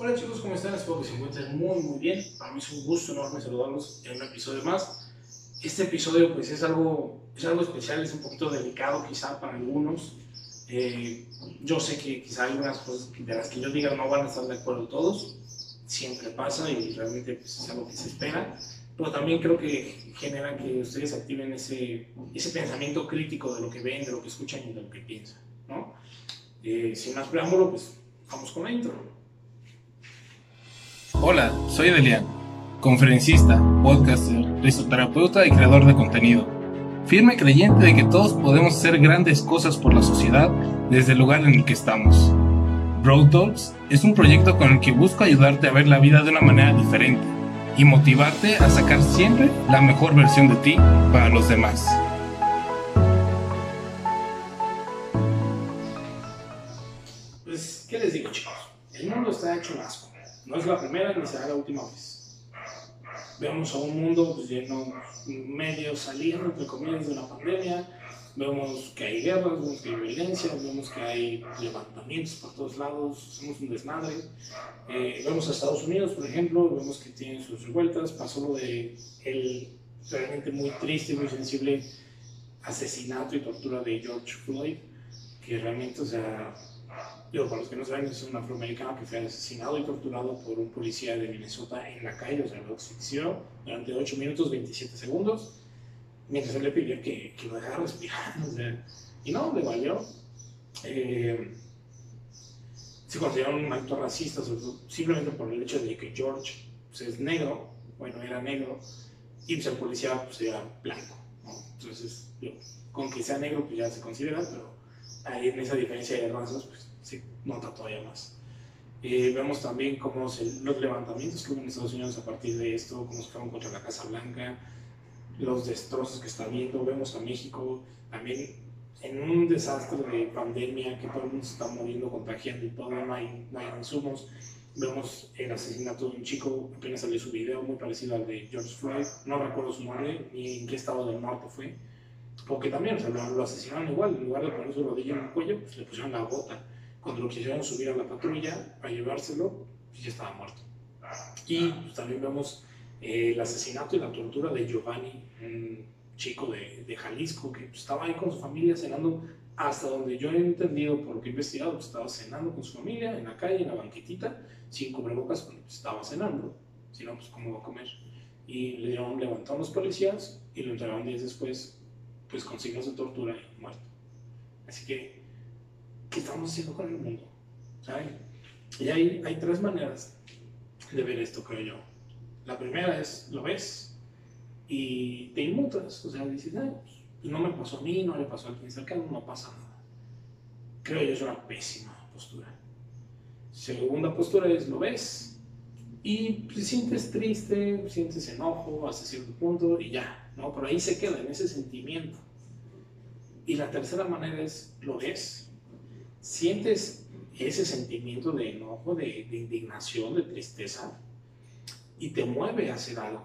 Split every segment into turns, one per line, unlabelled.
Hola chicos, ¿cómo están? Espero que se encuentren muy muy bien. Para mí es un gusto enorme saludarlos en un episodio más. Este episodio pues es algo, es algo especial, es un poquito delicado quizá para algunos. Eh, yo sé que quizá algunas cosas de las que yo diga no van a estar de acuerdo todos. Siempre pasa y realmente pues, es algo que se espera. Pero también creo que genera que ustedes activen ese, ese pensamiento crítico de lo que ven, de lo que escuchan y de lo que piensan. ¿no? Eh, sin más preámbulo, pues vamos con la intro.
Hola, soy Delian, conferencista, podcaster, risoterapeuta y creador de contenido. Firme creyente de que todos podemos hacer grandes cosas por la sociedad desde el lugar en el que estamos. Road Talks es un proyecto con el que busco ayudarte a ver la vida de una manera diferente y motivarte a sacar siempre la mejor versión de ti para los demás.
Pues, ¿qué les digo chicos? El mundo está hecho un asco no es la primera ni será la última vez. Vemos a un mundo pues, lleno, medio saliendo, entre comillas, de la pandemia. Vemos que hay guerras, vemos que hay violencia, vemos que hay levantamientos por todos lados, somos un desmadre. Eh, vemos a Estados Unidos, por ejemplo, vemos que tienen sus revueltas. Pasó lo de el realmente muy triste y muy sensible asesinato y tortura de George Floyd, que realmente, o sea, yo, para los que no saben, es un afroamericano que fue asesinado y torturado por un policía de Minnesota en la calle, o sea, lo asfixió durante 8 minutos 27 segundos, mientras él le pidió que, que lo dejara respirar, o sea, y no, le valió. Eh, se considera un acto racista, simplemente por el hecho de que George pues, es negro, bueno, era negro, y pues, el policía pues, era blanco. Entonces, con que sea negro, pues ya se considera, pero ahí en esa diferencia de razas, pues se nota todavía más. Eh, vemos también cómo los levantamientos que hubo en Estados Unidos a partir de esto, cómo se fueron contra la Casa Blanca, los destrozos que está viendo. Vemos a México también en un desastre de pandemia, que todo el mundo se está muriendo, contagiando y todo, no hay, no hay insumos. Vemos el asesinato de un chico, apenas salió su video, muy parecido al de George Floyd. No recuerdo su nombre ni en qué estado del norte fue. Porque también o sea, lo, asesinaron igual, en lugar de poner su rodilla en el cuello, pues le pusieron la bota cuando lo quisieron subir a la patrulla a llevárselo, pues ya estaba muerto. Y pues, también vemos eh, el asesinato y la tortura de Giovanni, un chico de, de Jalisco que pues, estaba ahí con su familia cenando, hasta donde yo he entendido por lo que he investigado, pues, estaba cenando con su familia en la calle, en la banquetita, sin cubrebocas, porque estaba cenando, si no, pues cómo va a comer. Y le dieron, levantaron los policías y lo entregaron días después, pues con signos de tortura y muerto. Así que ¿qué estamos haciendo con el mundo? Y hay, hay tres maneras de ver esto, creo yo. La primera es, lo ves y te inmutas, o sea, dices, Ay, pues, no me pasó a mí, no le pasó a alguien cercano, no pasa nada. Creo yo es una pésima postura. Segunda postura es, lo ves y te sientes triste, sientes enojo hasta cierto punto y ya, ¿no? Por ahí se queda en ese sentimiento. Y la tercera manera es, lo ves sientes ese sentimiento de enojo, de, indignación, de tristeza, y te mueve a hacer algo,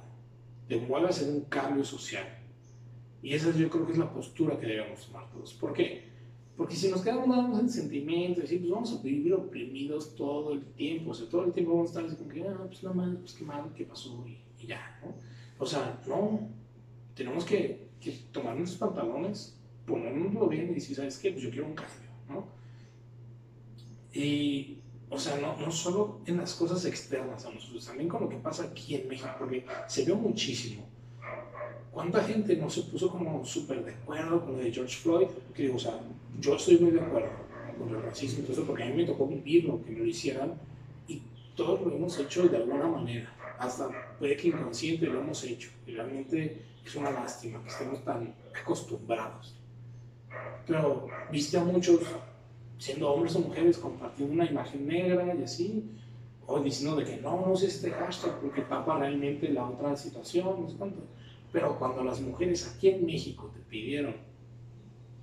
te mueve a hacer un cambio social. Y esa yo creo que es la postura que debemos tomar todos. ¿Por qué? Porque si nos quedamos en sentimientos, pues vamos a vivir oprimidos todo el tiempo, o sea, todo el tiempo vamos a estar así como que, ah, pues nada más, pues qué mal, qué pasó, y, ya, ¿no? O sea, no, tenemos que, que tomar nuestros pantalones, ponernoslo bien y decir, ¿sabes qué? Pues yo quiero un cambio, ¿no? Y, o sea, no, no solo en las cosas externas a nosotros, también con lo que pasa aquí en México, porque se vio muchísimo. ¿Cuánta gente no se puso como súper de acuerdo con lo de George Floyd? Que o sea, yo estoy muy de acuerdo con el racismo eso, porque a mí me tocó vivirlo, que me lo hicieran, y todos lo hemos hecho de alguna manera, hasta puede que inconsciente lo hemos hecho, y realmente es una lástima que estemos tan acostumbrados. Pero viste a muchos siendo hombres o mujeres, compartiendo una imagen negra y así, o diciendo de que no, no este hashtag porque tapa realmente la otra situación, no sé cuánto. Pero cuando las mujeres aquí en México te pidieron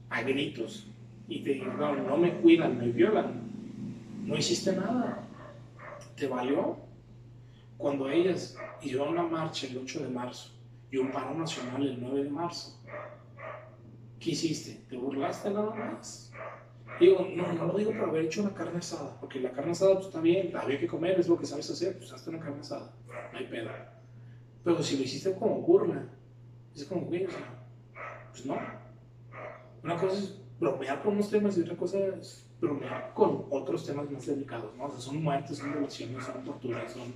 a gritos y te dijeron, no me cuidan, me violan, no hiciste nada, te valió. Cuando ellas hicieron una marcha el 8 de marzo y un paro nacional el 9 de marzo, ¿qué hiciste? ¿Te burlaste nada más? Digo, no, no lo digo por haber hecho una carne asada, porque la carne asada pues, está bien, había que comer, es lo que sabes hacer, pues hazte una carne asada, no hay pedo. Pero si lo hiciste como burla, como, güey, pues no. Una cosa es bromear con unos temas y otra cosa es bromear con otros temas más delicados, ¿no? Son muertes, son violaciones, son torturas, son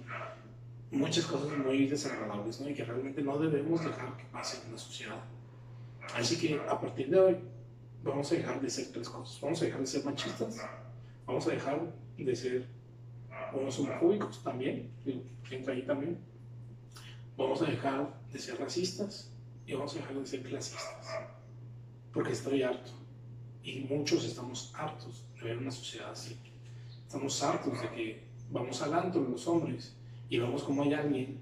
muchas cosas muy desagradables, ¿no? Y que realmente no debemos dejar que pasen en la sociedad. Así que a partir de hoy vamos a dejar de ser tres cosas. Vamos a dejar de ser machistas, vamos a dejar de ser unos homofóbicos también, entra ahí también. Vamos a dejar de ser racistas y vamos a dejar de ser clasistas. Porque estoy harto. Y muchos estamos hartos de ver una sociedad así. Estamos hartos de que vamos al antro los hombres y vemos como hay alguien,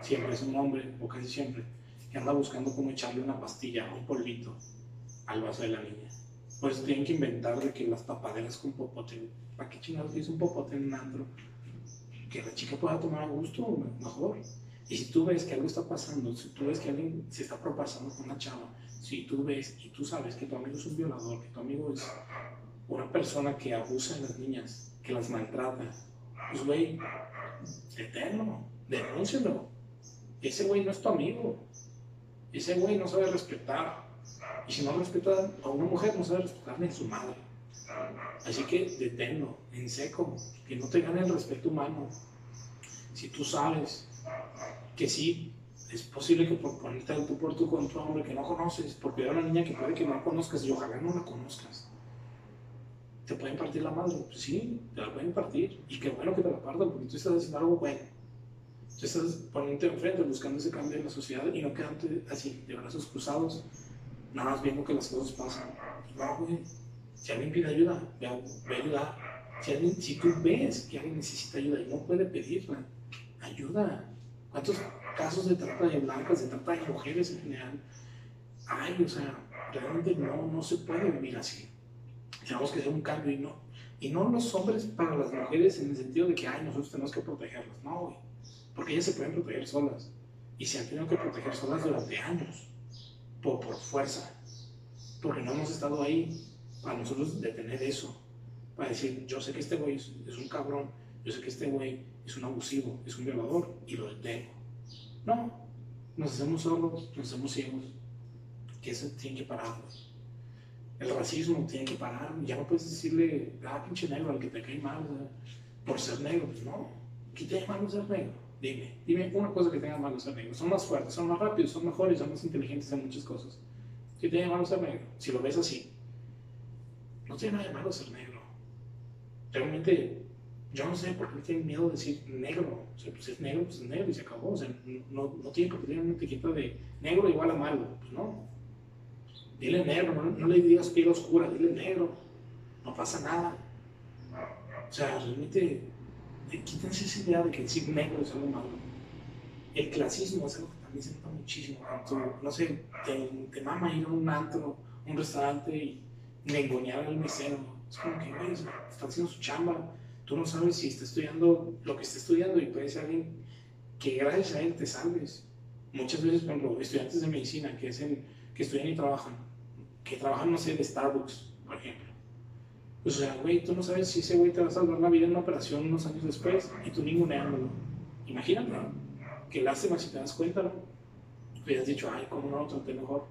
siempre es un hombre, o casi siempre, que anda buscando cómo echarle una pastilla, un polvito al vaso de la niña. Pues tienen que inventar de que las tapaderas con popote, ¿para qué chingados es un popote en un antro? Que la chica pueda tomar a gusto, mejor. Y si tú ves que algo está pasando, si tú ves que alguien se está propasando con una chava, si tú ves y tú sabes que tu amigo es un violador, que tu amigo es una persona que abusa de las niñas, que las maltrata, pues güey, deténlo, denúncialo. Ese güey no es tu amigo. Ese güey no sabe respetar. Y si no respeta a una mujer, no sabe respetar ni a su madre. Así que deténlo, en seco, que no te gane el respeto humano. Si tú sabes que sí, es posible que por ponerte tú por tu contra hombre que no conoces, porque hay una niña que puede que no conozcas y ojalá no la conozcas. ¿Te pueden partir la madre? Pues sí, te la pueden partir. Y qué bueno que te la partan, porque tú estás haciendo algo bueno. Tú estás poniéndote enfrente, buscando ese cambio en la sociedad y no quedarte así, de brazos cruzados, nada más viendo que las cosas pasan. No, güey. Si alguien pide ayuda, ve a, ayudar. Si, alguien, si tú ves que alguien necesita ayuda y no puede pedirla, ayuda. ¿Cuántos casos de trata de blancas, de trata de mujeres en general? Ay, o sea, realmente no, no se puede vivir así. Tenemos que hacer un cambio y no, y no los hombres para las mujeres en el sentido de que, ay, nosotros tenemos que protegerlas. No, güey. Porque ellas se pueden proteger solas. Y se han tenido que proteger solas durante años. Por, por fuerza. Porque no hemos estado ahí para nosotros detener eso. Para decir, yo sé que este güey es, es un cabrón. Yo sé que este güey es un abusivo, es un violador. Y lo detengo. No. Nos hacemos solos, nos hacemos ciegos. Que eso tiene que parar. El racismo tiene que parar. Ya no puedes decirle, ah, pinche negro, al que te cae mal, por ser negro. Pues no. ¿Qué tiene malo ser negro? Dime, dime una cosa que tenga malo ser negro. Son más fuertes, son más rápidos, son mejores, son más inteligentes en muchas cosas. ¿Qué tiene malo ser negro? Si lo ves así, no tiene nada de malo ser negro. Realmente, yo no sé por qué tienen miedo de decir negro. O sea, pues es negro, pues es negro y se acabó. O sea, no, no tiene que tener una etiqueta de negro igual a malo. Pues no. Dile negro, no, le digas piel oscura, dile negro. No pasa nada. O sea, realmente, quítense esa idea de que decir negro es algo malo. El clasismo es algo que también se nota muchísimo. no sé, te, te, mama ir a un antro, un restaurante y nengonear al mesero. Es como que, güey, está haciendo su chamba. Tú no sabes si está estudiando lo que está estudiando y puede ser alguien que gracias a él te salves. Muchas veces, por ejemplo, estudiantes de medicina que, hacen, que estudian y trabajan, que trabajan, no sé, de Starbucks, por ejemplo. Pues, o sea, güey, tú no sabes si ese güey te va a salvar la vida en una operación unos años después y tú ninguneándolo. Imagínate. Que lástima si te das cuenta, ¿no? has dicho, ay, ¿cómo no lo traté mejor?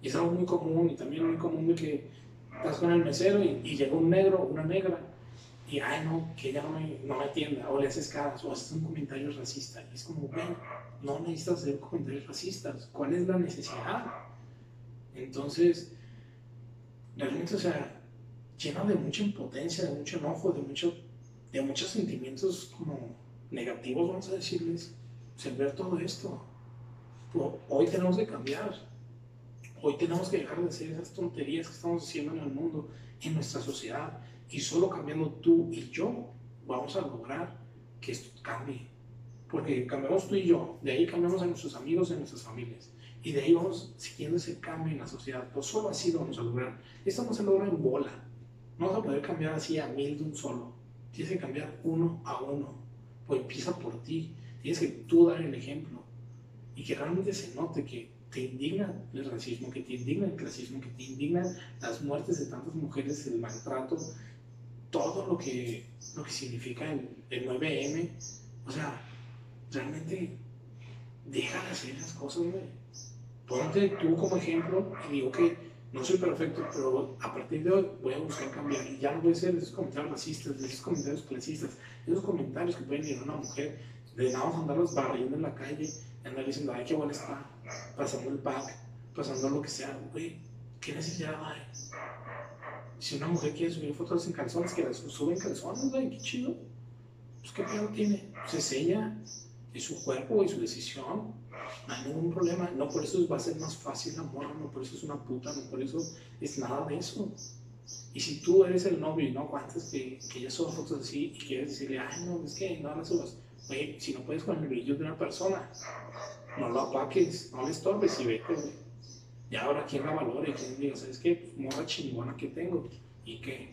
Y es algo muy común y también muy común de que estás con el mesero y, y llega un negro, una negra, y ay, no, que ella no me, no atienda, o le haces caras, o haces un comentario racista. Y es como, güey, no necesitas hacer comentarios racistas. ¿Cuál es la necesidad? Entonces, realmente, o sea, lleno de mucha impotencia, de mucho enojo, de, mucho, de muchos sentimientos como negativos, vamos a decirles, sin ver todo esto. hoy tenemos que cambiar. Hoy tenemos que dejar de hacer esas tonterías que estamos haciendo en el mundo, en nuestra sociedad. Y solo cambiando tú y yo vamos a lograr que esto cambie. Porque cambiamos tú y yo, de ahí cambiamos a nuestros amigos y a nuestras familias. Y de ahí vamos siguiendo ese cambio en la sociedad. Pues solo así lo vamos a lograr. Esto no se logra en bola. No vas a poder cambiar así a mil de un solo. Tienes que cambiar uno a uno. Pues empieza por ti. Tienes que tú dar el ejemplo. Y que realmente se note que te indigna el racismo, que te indigna el clasismo, que te indigna las muertes de tantas mujeres, el maltrato, todo lo que, lo que significa el, el 9M. O sea, realmente deja de hacer esas cosas, güey. Ponte tú como ejemplo y digo que no soy perfecto, pero a partir de hoy voy a buscar cambiar. Y ya no voy a hacer esos comentarios racistas, esos comentarios clasistas, esos comentarios que pueden ir a una mujer de nada más andarlos barriendo en la calle, andar diciendo, ay, qué buena está, pasando el pack, pasando lo que sea, güey, ¿qué necesidad hay? Si una mujer quiere subir fotos en calzones, que las suben calzones, güey, qué chido. Pues qué pedo tiene, se sella, es su cuerpo y su decisión, no hay ningún problema. No por eso va a ser más fácil la morra, no por eso es una puta, no por eso es nada de eso. Y si tú eres el novio y no aguantas que, que ella suba fotos así y quieres decirle, ay, no, es que no las subas. Oye, si no puedes con el brillo de una persona, no lo apaques, no le estorbes y vete, güey. Y ahora, ¿quién la valore? ¿Quién diga, sabes qué? Pues, morra chingona que tengo. ¿Y qué?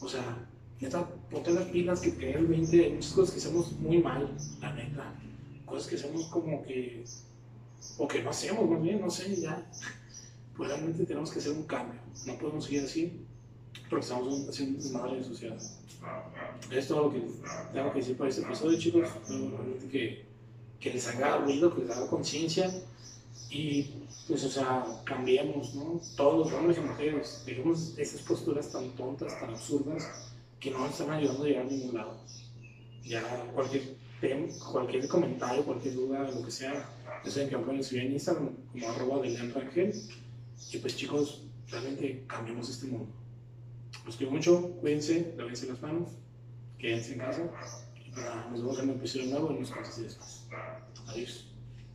O sea, neta, ponte las pilas que te el 20, hay muchas cosas que hacemos muy mal, la neta. Cosas que hacemos como que, o que no hacemos, más bien, no sé, ya. Pues realmente tenemos que hacer un cambio. No podemos seguir así, porque estamos haciendo desmadre de sociedad. Es todo lo que tengo que decir para este episodio, chicos. Que, que les haga ruido, que les haga conciencia y pues, o sea, cambiemos, ¿no? Todos, hombres y mujeres, dejemos esas posturas tan tontas, tan absurdas, que no nos están ayudando a llegar a ningún lado. Ya cualquier tema, cualquier comentario, cualquier duda, lo que sea, saben que me pueden escribir en Instagram como arroba de Rangel. Y pues chicos, realmente cambiemos este mundo. Los quiero mucho, cuídense, lávense las manos, quédense en casa. Y pues, nos vemos en un episodio nuevo en unos cuantos días más. Adiós.